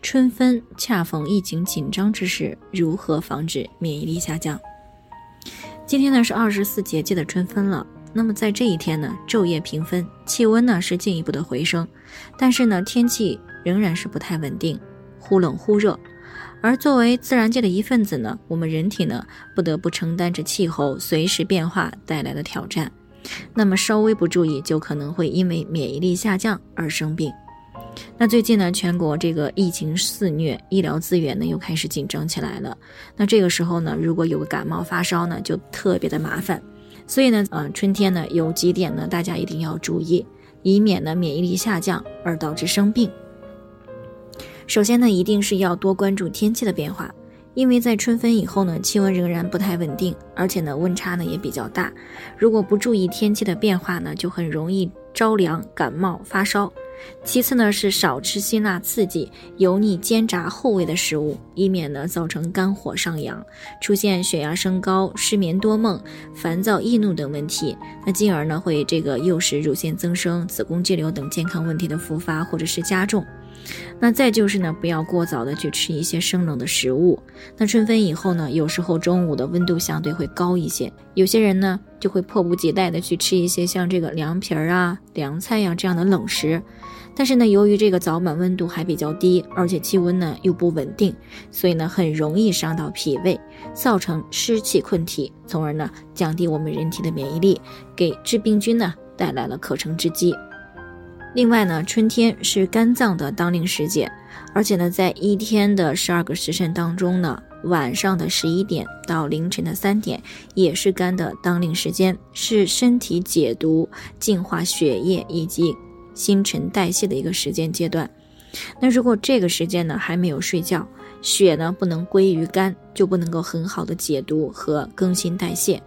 春分恰逢疫情紧张之时，如何防止免疫力下降？今天呢是二十四节气的春分了。那么在这一天呢，昼夜平分，气温呢是进一步的回升，但是呢天气仍然是不太稳定，忽冷忽热。而作为自然界的一份子呢，我们人体呢不得不承担着气候随时变化带来的挑战。那么稍微不注意，就可能会因为免疫力下降而生病。那最近呢，全国这个疫情肆虐，医疗资源呢又开始紧张起来了。那这个时候呢，如果有个感冒发烧呢，就特别的麻烦。所以呢，呃，春天呢有几点呢，大家一定要注意，以免呢免疫力下降而导致生病。首先呢，一定是要多关注天气的变化，因为在春分以后呢，气温仍然不太稳定，而且呢温差呢也比较大。如果不注意天气的变化呢，就很容易着凉、感冒、发烧。其次呢，是少吃辛辣刺激、油腻煎炸厚味的食物，以免呢造成肝火上扬，出现血压升高、失眠多梦、烦躁易怒等问题。那进而呢会这个诱使乳腺增生、子宫肌瘤等健康问题的复发或者是加重。那再就是呢，不要过早的去吃一些生冷的食物。那春分以后呢，有时候中午的温度相对会高一些，有些人呢就会迫不及待的去吃一些像这个凉皮儿啊、凉菜呀这样的冷食。但是呢，由于这个早晚温度还比较低，而且气温呢又不稳定，所以呢很容易伤到脾胃，造成湿气困体，从而呢降低我们人体的免疫力，给致病菌呢带来了可乘之机。另外呢，春天是肝脏的当令时节，而且呢，在一天的十二个时辰当中呢，晚上的十一点到凌晨的三点也是肝的当令时间，是身体解毒、净化血液以及。新陈代谢的一个时间阶段，那如果这个时间呢还没有睡觉，血呢不能归于肝，就不能够很好的解毒和更新代谢，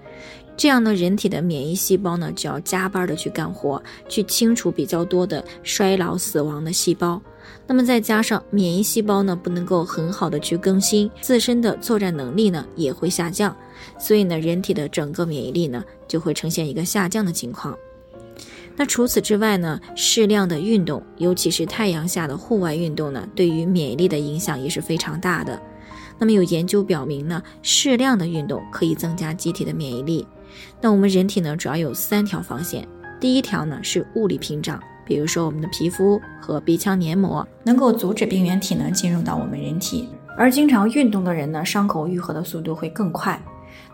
这样呢人体的免疫细胞呢就要加班的去干活，去清除比较多的衰老死亡的细胞，那么再加上免疫细胞呢不能够很好的去更新自身的作战能力呢也会下降，所以呢人体的整个免疫力呢就会呈现一个下降的情况。那除此之外呢，适量的运动，尤其是太阳下的户外运动呢，对于免疫力的影响也是非常大的。那么有研究表明呢，适量的运动可以增加机体的免疫力。那我们人体呢，主要有三条防线。第一条呢是物理屏障，比如说我们的皮肤和鼻腔黏膜，能够阻止病原体呢进入到我们人体。而经常运动的人呢，伤口愈合的速度会更快。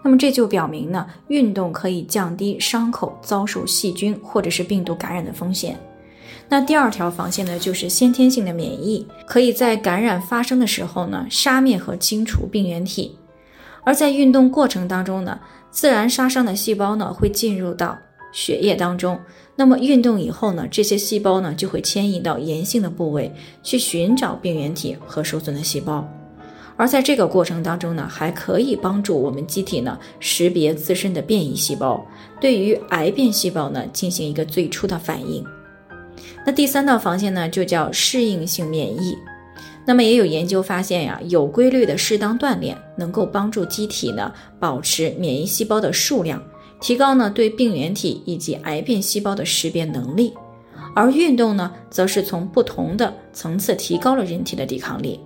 那么这就表明呢，运动可以降低伤口遭受细菌或者是病毒感染的风险。那第二条防线呢，就是先天性的免疫，可以在感染发生的时候呢，杀灭和清除病原体。而在运动过程当中呢，自然杀伤的细胞呢会进入到血液当中。那么运动以后呢，这些细胞呢就会迁移到炎性的部位去寻找病原体和受损的细胞。而在这个过程当中呢，还可以帮助我们机体呢识别自身的变异细胞，对于癌变细胞呢进行一个最初的反应。那第三道防线呢就叫适应性免疫。那么也有研究发现呀，有规律的适当锻炼能够帮助机体呢保持免疫细胞的数量，提高呢对病原体以及癌变细胞的识别能力。而运动呢，则是从不同的层次提高了人体的抵抗力。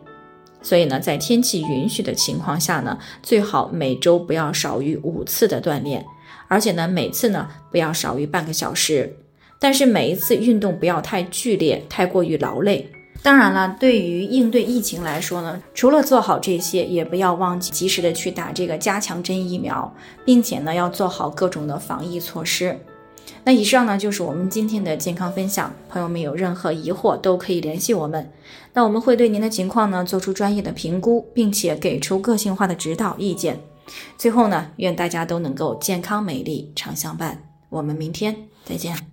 所以呢，在天气允许的情况下呢，最好每周不要少于五次的锻炼，而且呢，每次呢不要少于半个小时。但是每一次运动不要太剧烈，太过于劳累。当然了，对于应对疫情来说呢，除了做好这些，也不要忘记及时的去打这个加强针疫苗，并且呢，要做好各种的防疫措施。那以上呢就是我们今天的健康分享，朋友们有任何疑惑都可以联系我们，那我们会对您的情况呢做出专业的评估，并且给出个性化的指导意见。最后呢，愿大家都能够健康美丽常相伴，我们明天再见。